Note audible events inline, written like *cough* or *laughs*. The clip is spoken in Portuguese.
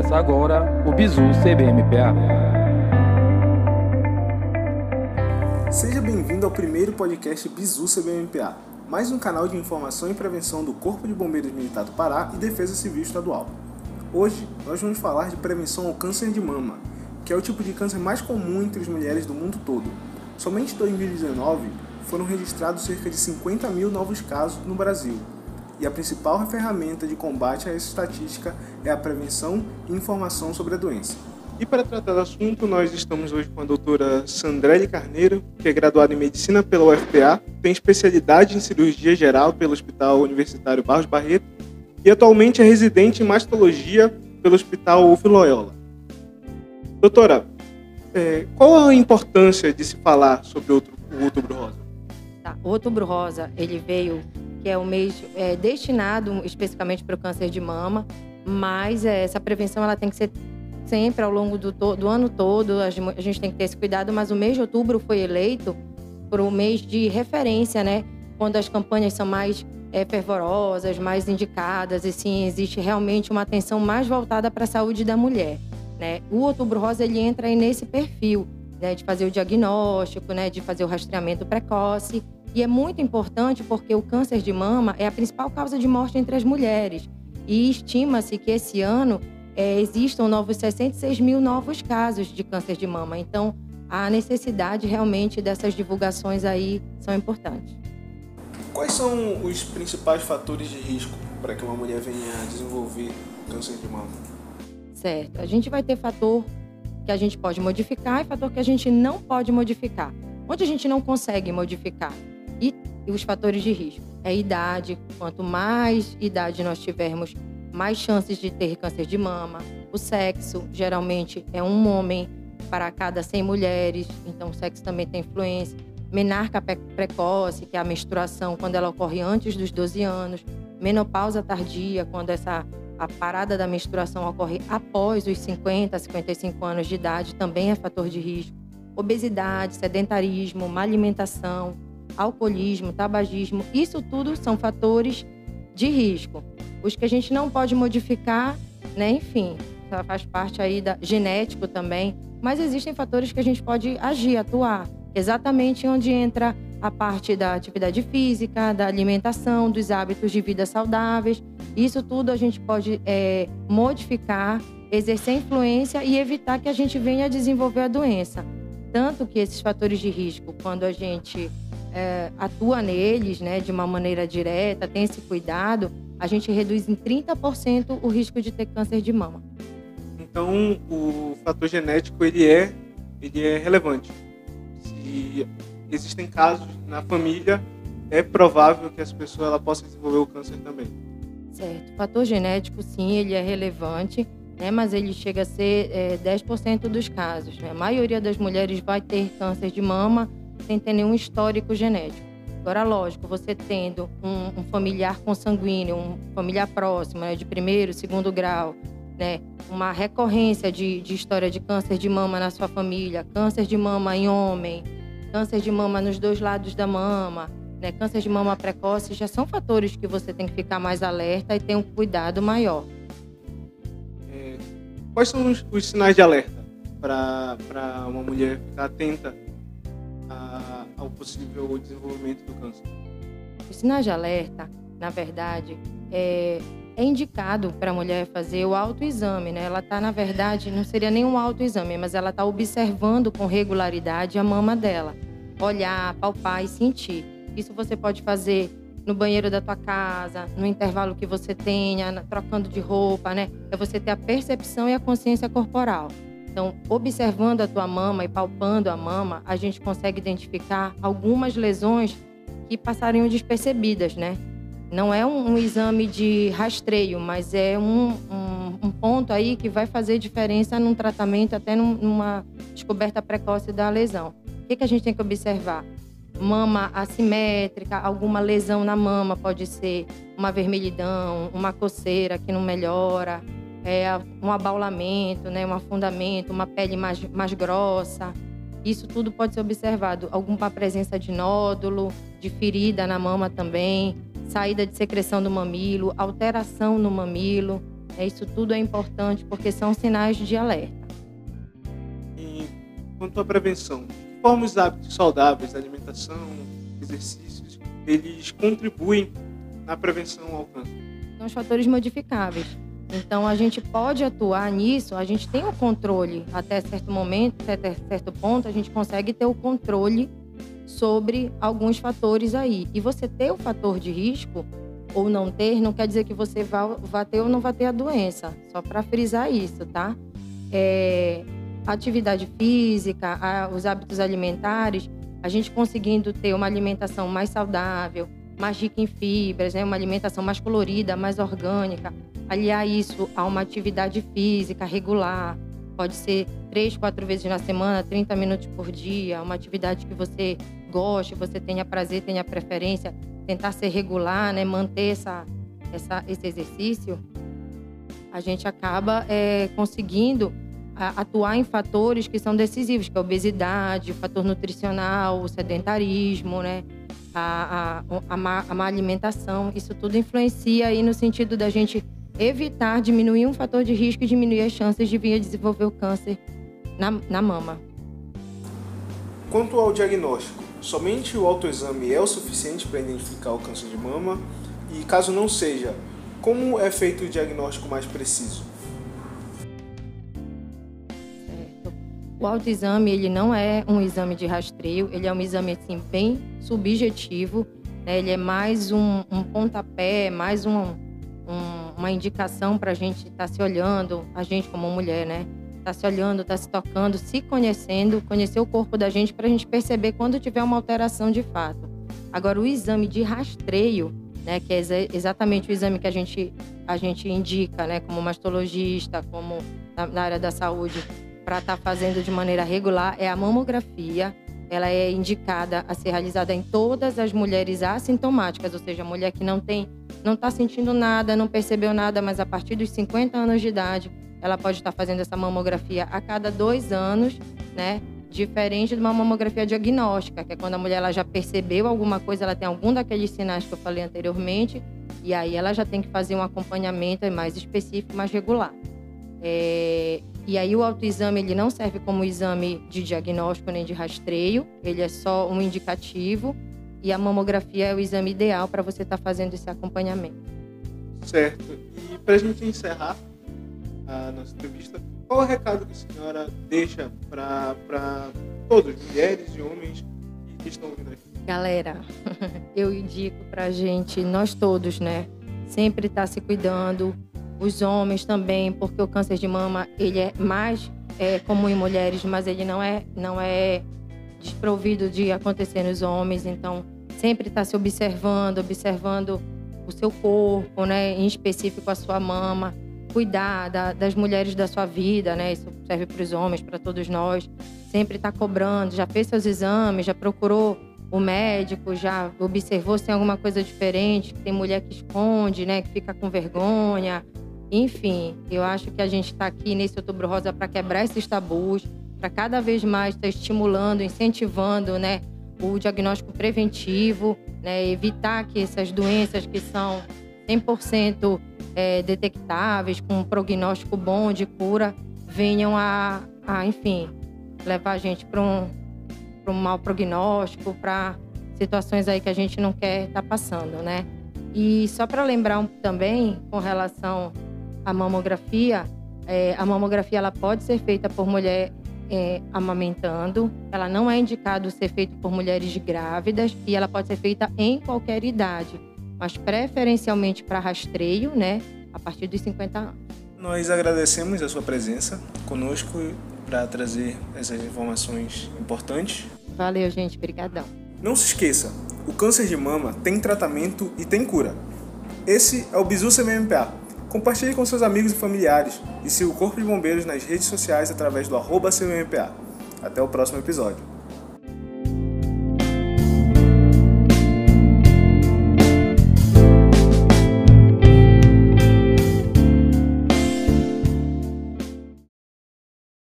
Começa agora o Bizu CBMPA. Seja bem-vindo ao primeiro podcast Bizu CBMPA, mais um canal de informação e prevenção do Corpo de Bombeiros Militar do Pará e Defesa Civil Estadual. Hoje nós vamos falar de prevenção ao câncer de mama, que é o tipo de câncer mais comum entre as mulheres do mundo todo. Somente em 2019 foram registrados cerca de 50 mil novos casos no Brasil, e a principal ferramenta de combate a essa estatística é a prevenção e informação sobre a doença. E para tratar do assunto, nós estamos hoje com a doutora Sandrelli Carneiro, que é graduada em Medicina pela UFPA, tem especialidade em Cirurgia Geral pelo Hospital Universitário Barros Barreto e atualmente é residente em Mastologia pelo Hospital UF Loyola. Doutora, é, qual a importância de se falar sobre outro, o Outubro Rosa? Tá. O Outubro Rosa, ele veio que é o mês é, destinado especificamente para o câncer de mama, mas é, essa prevenção ela tem que ser sempre ao longo do, do ano todo, a gente tem que ter esse cuidado, mas o mês de outubro foi eleito por um mês de referência, né? Quando as campanhas são mais é, fervorosas, mais indicadas, e sim, existe realmente uma atenção mais voltada para a saúde da mulher. Né? O Outubro Rosa ele entra aí nesse perfil né, de fazer o diagnóstico, né, de fazer o rastreamento precoce e é muito importante porque o câncer de mama é a principal causa de morte entre as mulheres. E estima-se que esse ano é, existam novos 66 mil novos casos de câncer de mama. Então, a necessidade realmente dessas divulgações aí são importantes. Quais são os principais fatores de risco para que uma mulher venha a desenvolver câncer de mama? Certo. A gente vai ter fator que a gente pode modificar e fator que a gente não pode modificar. Onde a gente não consegue modificar? E, os fatores de risco é idade. Quanto mais idade nós tivermos, mais chances de ter câncer de mama. O sexo, geralmente, é um homem para cada 100 mulheres, então o sexo também tem influência. Menarca precoce, que é a menstruação quando ela ocorre antes dos 12 anos. Menopausa tardia, quando essa a parada da menstruação ocorre após os 50, 55 anos de idade, também é fator de risco. Obesidade, sedentarismo, má alimentação, alcoolismo, tabagismo, isso tudo são fatores de risco. Os que a gente não pode modificar, né, enfim, faz parte aí da genético também, mas existem fatores que a gente pode agir, atuar, exatamente onde entra a parte da atividade física, da alimentação, dos hábitos de vida saudáveis. Isso tudo a gente pode é, modificar, exercer influência e evitar que a gente venha a desenvolver a doença. Tanto que esses fatores de risco, quando a gente é, atua neles né, de uma maneira direta, tem esse cuidado, a gente reduz em 30% o risco de ter câncer de mama. Então, o fator genético ele é, ele é relevante. Se existem casos na família, é provável que essa pessoa ela possa desenvolver o câncer também. Certo. O fator genético, sim, ele é relevante, né, mas ele chega a ser é, 10% dos casos. Né? A maioria das mulheres vai ter câncer de mama sem ter nenhum histórico genético. Agora, lógico, você tendo um, um familiar consanguíneo, um familiar próximo, né, de primeiro, segundo grau, né, uma recorrência de, de história de câncer de mama na sua família, câncer de mama em homem, câncer de mama nos dois lados da mama, né, câncer de mama precoce, já são fatores que você tem que ficar mais alerta e ter um cuidado maior. É, quais são os, os sinais de alerta para uma mulher ficar atenta possível desenvolvimento do câncer? Os sinais de alerta, na verdade, é, é indicado para a mulher fazer o autoexame, né? Ela está, na verdade, não seria nem um autoexame, mas ela está observando com regularidade a mama dela. Olhar, palpar e sentir. Isso você pode fazer no banheiro da tua casa, no intervalo que você tenha, trocando de roupa, né? É você ter a percepção e a consciência corporal. Então, observando a tua mama e palpando a mama, a gente consegue identificar algumas lesões que passariam despercebidas, né? Não é um, um exame de rastreio, mas é um, um, um, ponto aí que vai fazer diferença num tratamento, até num, numa descoberta precoce da lesão. O que, que a gente tem que observar? Mama assimétrica, alguma lesão na mama, pode ser uma vermelhidão, uma coceira que não melhora, é, um abaulamento, né, um afundamento, uma pele mais, mais grossa. Isso tudo pode ser observado. Alguma presença de nódulo, de ferida na mama também, saída de secreção do mamilo, alteração no mamilo. É, isso tudo é importante porque são sinais de alerta. E quanto à prevenção, como os hábitos saudáveis, alimentação, exercícios, eles contribuem na prevenção ao câncer? São os fatores modificáveis. Então a gente pode atuar nisso, a gente tem o controle até certo momento, até certo ponto, a gente consegue ter o controle sobre alguns fatores aí. E você ter o fator de risco ou não ter, não quer dizer que você vá, vá ter ou não vai ter a doença. Só para frisar isso, tá? É, atividade física, a, os hábitos alimentares, a gente conseguindo ter uma alimentação mais saudável, mais rica em fibras, né? uma alimentação mais colorida, mais orgânica, aliar isso a uma atividade física regular, pode ser três, quatro vezes na semana, 30 minutos por dia, uma atividade que você goste, você tenha prazer, tenha preferência, tentar ser regular, né? manter essa, essa, esse exercício, a gente acaba é, conseguindo atuar em fatores que são decisivos, que é a obesidade, o fator nutricional, o sedentarismo, né? A, a, a, má, a má alimentação. Isso tudo influencia aí no sentido da gente evitar, diminuir um fator de risco e diminuir as chances de vir a desenvolver o câncer na, na mama. Quanto ao diagnóstico, somente o autoexame é o suficiente para identificar o câncer de mama? E caso não seja, como é feito o diagnóstico mais preciso? O autoexame ele não é um exame de rastreio, ele é um exame assim bem subjetivo, né? ele é mais um, um pontapé, mais um, um, uma indicação para a gente estar tá se olhando, a gente como mulher, né? Tá se olhando, tá se tocando, se conhecendo, conhecer o corpo da gente para a gente perceber quando tiver uma alteração de fato. Agora o exame de rastreio, né, que é exatamente o exame que a gente a gente indica, né, como mastologista, como na, na área da saúde, para estar tá fazendo de maneira regular é a mamografia. Ela é indicada a ser realizada em todas as mulheres assintomáticas, ou seja, mulher que não tem, não está sentindo nada, não percebeu nada, mas a partir dos 50 anos de idade, ela pode estar tá fazendo essa mamografia a cada dois anos, né? Diferente de uma mamografia diagnóstica, que é quando a mulher ela já percebeu alguma coisa, ela tem algum daqueles sinais que eu falei anteriormente, e aí ela já tem que fazer um acompanhamento mais específico, mais regular. É, e aí o autoexame ele não serve como exame de diagnóstico nem de rastreio, ele é só um indicativo e a mamografia é o exame ideal para você estar tá fazendo esse acompanhamento. Certo. E para a gente encerrar a nossa entrevista, qual é o recado que a senhora deixa para todos, mulheres e homens que estão ouvindo aqui? Galera, *laughs* eu indico para a gente, nós todos, né, sempre estar tá se cuidando, os homens também, porque o câncer de mama ele é mais é, comum em mulheres, mas ele não é não é desprovido de acontecer nos homens. Então, sempre está se observando, observando o seu corpo, né, em específico a sua mama, cuidar da, das mulheres da sua vida, né? Isso serve para os homens, para todos nós. Sempre está cobrando, já fez seus exames, já procurou o médico, já observou se tem alguma coisa diferente, tem mulher que esconde, né, que fica com vergonha, enfim, eu acho que a gente está aqui nesse Outubro Rosa para quebrar esses tabus, para cada vez mais estar tá estimulando, incentivando né, o diagnóstico preventivo, né, evitar que essas doenças que são 100% é, detectáveis, com um prognóstico bom de cura, venham a, a enfim, levar a gente para um, um mau prognóstico, para situações aí que a gente não quer estar tá passando, né? E só para lembrar também, com relação a mamografia, é, a mamografia ela pode ser feita por mulher é, amamentando, ela não é indicado ser feita por mulheres grávidas e ela pode ser feita em qualquer idade, mas preferencialmente para rastreio, né, a partir dos 50 anos. Nós agradecemos a sua presença conosco para trazer essas informações importantes. Valeu, gente, brigadão. Não se esqueça, o câncer de mama tem tratamento e tem cura. Esse é o Bizu CMMPA Compartilhe com seus amigos e familiares e siga o Corpo de Bombeiros nas redes sociais através do arroba. Até o próximo episódio.